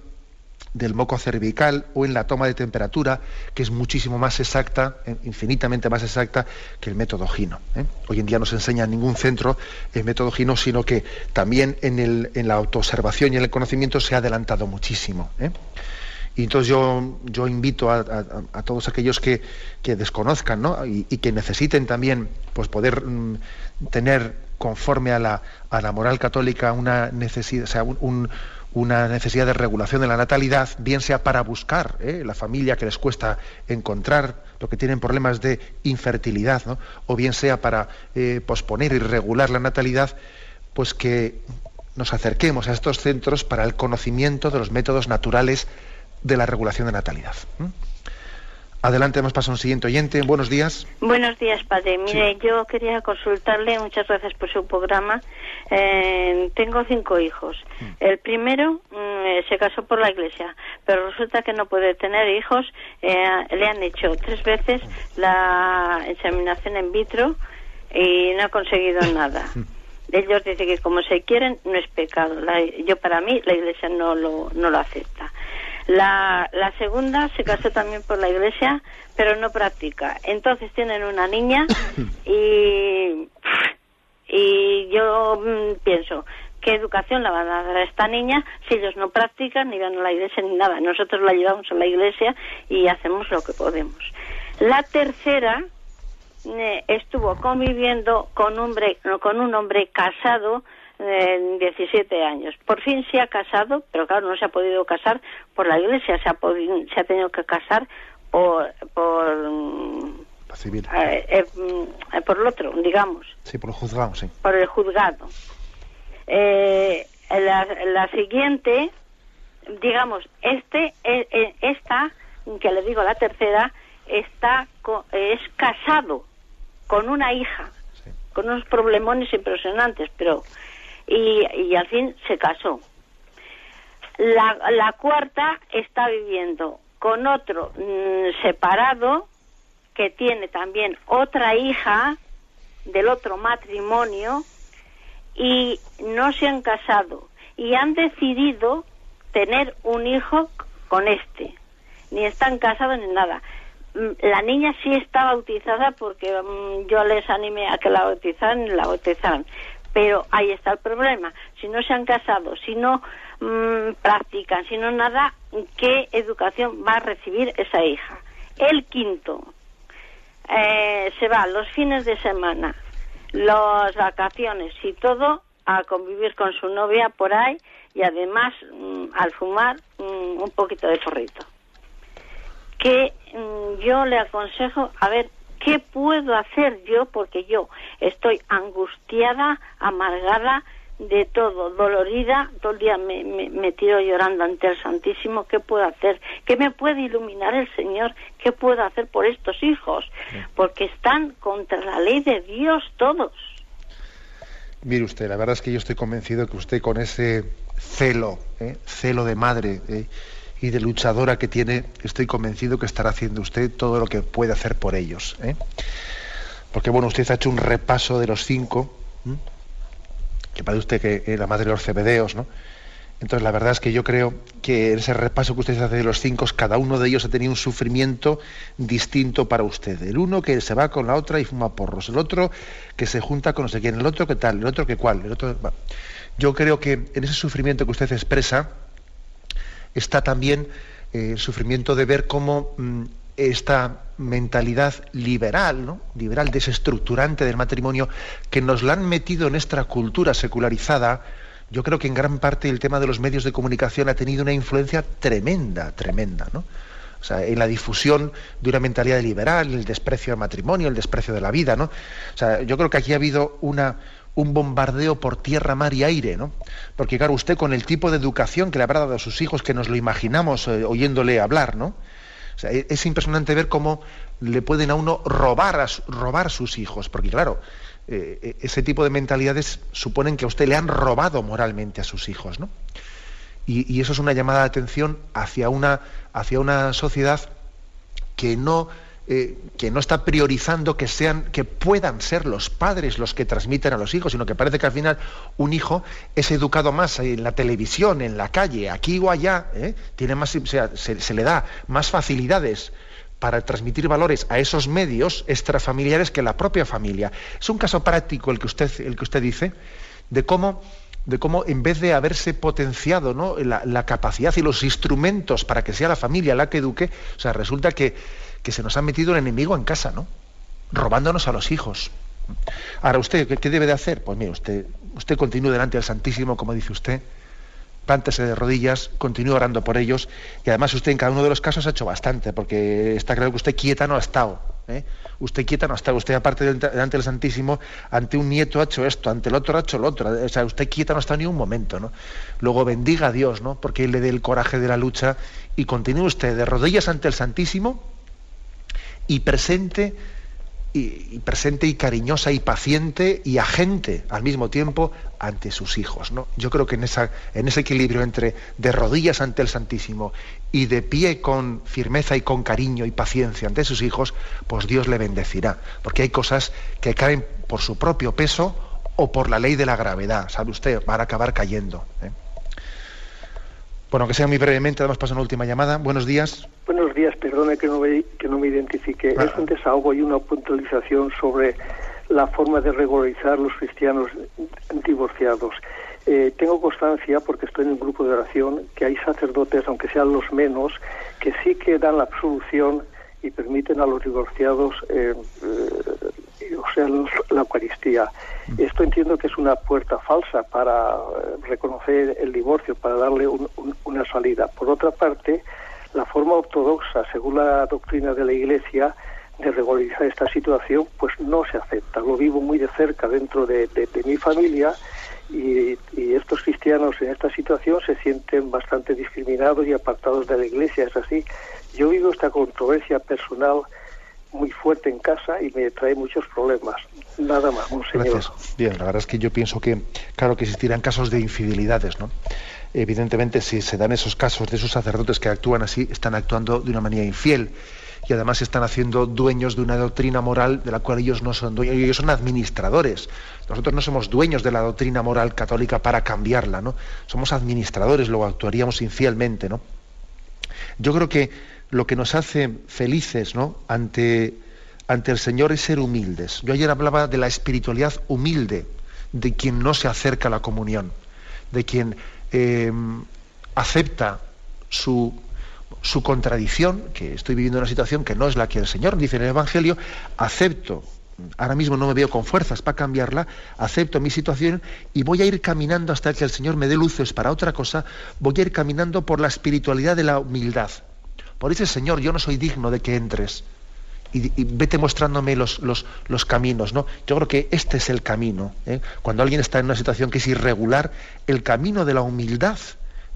del moco cervical o en la toma de temperatura, que es muchísimo más exacta, eh, infinitamente más exacta que el método Gino. ¿eh? Hoy en día no se enseña en ningún centro el método Gino, sino que también en, el, en la autoobservación y en el conocimiento se ha adelantado muchísimo. Y entonces yo, invito a, todos aquellos que, desconozcan y, que necesiten también pues, poder mm, tener conforme a la, a la, moral católica una necesidad, sea, una necesidad de regulación de la natalidad, bien sea para buscar ¿eh? la familia que les cuesta encontrar, lo que tienen problemas de infertilidad, o bien sea para eh, posponer y regular la natalidad, pues que nos acerquemos a estos centros para el conocimiento de los métodos naturales de la regulación de natalidad. Adelante, hemos pasado a un siguiente oyente. Buenos días. Buenos días, padre. Mire, yo quería consultarle, muchas gracias por su programa. Eh, tengo cinco hijos. Mm. El primero mm, se casó por la iglesia, pero resulta que no puede tener hijos. Eh, le han hecho tres veces la examinación en vitro y no ha conseguido [laughs] nada. Mm. Ellos dicen que como se quieren no es pecado. yo para mí la iglesia no lo, no lo acepta. La, la segunda se casó también por la iglesia, pero no practica. Entonces tienen una niña [laughs] y, y yo mm, pienso, ¿qué educación la van a dar a esta niña si ellos no practican ni van a la iglesia ni nada? Nosotros la llevamos a la iglesia y hacemos lo que podemos. La tercera eh, estuvo conviviendo con, un hombre, con un hombre casado de 17 años. Por fin se ha casado, pero claro, no se ha podido casar por la iglesia, se ha, se ha tenido que casar por... por civil. Eh, eh, mm, por el otro, digamos. Sí, por el juzgado, sí. Por el juzgado. Eh, la, la, siguiente, digamos, este, esta, que le digo la tercera, está es casado con una hija, con unos problemones impresionantes, pero y, y al fin se casó. La, la cuarta está viviendo con otro mm, separado que tiene también otra hija del otro matrimonio y no se han casado y han decidido tener un hijo con este. Ni están casados ni nada. Mm, la niña sí está bautizada porque mm, yo les animé a que la bautizaran y la bautizaran. Pero ahí está el problema. Si no se han casado, si no mm, practican, si no nada, ¿qué educación va a recibir esa hija? El quinto eh, se va los fines de semana, las vacaciones y todo a convivir con su novia por ahí y además al fumar un poquito de porrito que mm, yo le aconsejo, a ver, ¿qué puedo hacer yo? Porque yo estoy angustiada, amargada de todo, dolorida, todo el día me, me, tiro llorando ante el Santísimo, ¿qué puedo hacer? ¿Qué me puede iluminar el Señor? ¿Qué puedo hacer por estos hijos? Porque están contra la ley de Dios todos. Mire usted, la verdad es que yo estoy convencido que usted con ese celo, ¿eh? celo de madre, ¿eh? Y de luchadora que tiene, estoy convencido que estará haciendo usted todo lo que puede hacer por ellos. ¿eh? Porque bueno, usted ha hecho un repaso de los cinco, que parece usted que es la madre de los cebedeos, ¿no? Entonces la verdad es que yo creo que en ese repaso que usted hace de los cinco, cada uno de ellos ha tenido un sufrimiento distinto para usted. El uno que se va con la otra y fuma porros, el otro que se junta con no sé quién, el otro que tal, el otro que cuál, el otro... Yo creo que en ese sufrimiento que usted expresa, está también eh, el sufrimiento de ver cómo mm, esta mentalidad liberal, ¿no? liberal, desestructurante del matrimonio, que nos la han metido en nuestra cultura secularizada, yo creo que en gran parte el tema de los medios de comunicación ha tenido una influencia tremenda, tremenda, ¿no? O sea, en la difusión de una mentalidad liberal, el desprecio al matrimonio, el desprecio de la vida, ¿no? O sea, yo creo que aquí ha habido una, un bombardeo por tierra, mar y aire, ¿no? Porque claro, usted con el tipo de educación que le habrá dado a sus hijos, que nos lo imaginamos eh, oyéndole hablar, ¿no? O sea, e-, es impresionante ver cómo le pueden a uno robar a robar sus hijos, porque claro, eh, e-, ese tipo de mentalidades suponen que a usted le han robado moralmente a sus hijos, ¿no? Y, y eso es una llamada de atención hacia una, hacia una sociedad que no eh, que no está priorizando que sean, que puedan ser los padres los que transmiten a los hijos, sino que parece que al final un hijo es educado más en la televisión, en la calle, aquí o allá, ¿eh? tiene más, se, le da más facilidades para transmitir valores a esos medios extrafamiliares que la propia familia. Es un caso práctico el que usted, el que usted dice, de cómo de cómo en vez de haberse potenciado ¿no? la, la, capacidad y los instrumentos para que sea la familia la que eduque, o sea, resulta que, que se nos ha metido un enemigo en casa, ¿no? Robándonos a los hijos. Ahora, ¿usted qué, debe de hacer? Pues mire, usted, usted continúe delante del Santísimo, como dice usted, plántese de rodillas, continúe orando por ellos, y además usted en cada uno de los casos ha hecho bastante, porque está claro que usted quieta no ha estado. ¿eh? Usted quieta no ha estado. Usted, aparte delante del Santísimo, ante un nieto ha hecho esto, ante el otro ha hecho lo otro. O sea, usted quieta no ha estado ni un momento, ¿no? Luego bendiga a Dios, ¿no? Porque Él le dé el coraje de la lucha y continúe usted de rodillas ante el Santísimo y presente y, presente y cariñosa y paciente y agente al mismo tiempo ante sus hijos. ¿no? Yo creo que en, esa, en ese equilibrio entre de rodillas ante el Santísimo y de pie con firmeza y con cariño y paciencia ante sus hijos, pues Dios le bendecirá. Porque hay cosas que caen por su propio peso o por la ley de la gravedad. ¿Sabe usted? Van a acabar cayendo. ¿eh? Bueno, que sea muy brevemente, damos paso a una última llamada. Buenos días. Buenos días, perdone que no me, que no me identifique. Es un desahogo y una puntualización sobre la forma de regularizar los cristianos divorciados. Eh, tengo constancia, porque estoy en un grupo de oración, que hay sacerdotes, aunque sean los menos, que sí que dan la absolución y permiten a los divorciados, eh, eh, o sea, la Eucaristía. Mm. Esto entiendo que es una puerta falsa para reconocer el divorcio, para darle una salida. Por otra parte, la forma ortodoxa, según la doctrina de la Iglesia, de regularizar esta situación, pues no se acepta. Lo vivo muy de cerca dentro de, mi familia y, estos cristianos en esta situación se sienten bastante discriminados y apartados de la iglesia. Es así. Yo vivo esta controversia personal muy fuerte en casa y me trae muchos problemas. Nada más, monseñor. Bien, la verdad es que yo pienso que, claro, que existirán casos de infidelidades, ¿no? Evidentemente, si se dan esos casos de esos sacerdotes que actúan así, están actuando de una manera infiel y además están haciendo dueños de una doctrina moral de la cual ellos no son dueños, ellos son administradores. Nosotros no somos dueños de la doctrina moral católica para cambiarla, ¿no? Somos administradores, luego actuaríamos infielmente, ¿no? Yo creo que lo que nos hace felices, ¿no? ante, ante el Señor es ser humildes. Yo ayer hablaba de la espiritualidad humilde de quien no se acerca a la comunión, de quien eh, acepta su su contradicción, que estoy viviendo una situación que no es la que el Señor dice en el Evangelio, acepto, ahora mismo no me veo con fuerzas para cambiarla, acepto mi situación y voy a ir caminando hasta que el Señor me dé luces para otra cosa, voy a ir caminando por la espiritualidad de la humildad. Por ese Señor, yo no soy digno de que entres. Y, vete mostrándome los, los, caminos, ¿no? Yo creo que este es el camino. ¿eh? Cuando alguien está en una situación que es irregular, el camino de la humildad,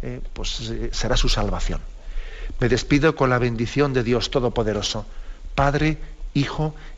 ¿eh? pues eh, será su salvación. Me despido con la bendición de Dios Todopoderoso, Padre, Hijo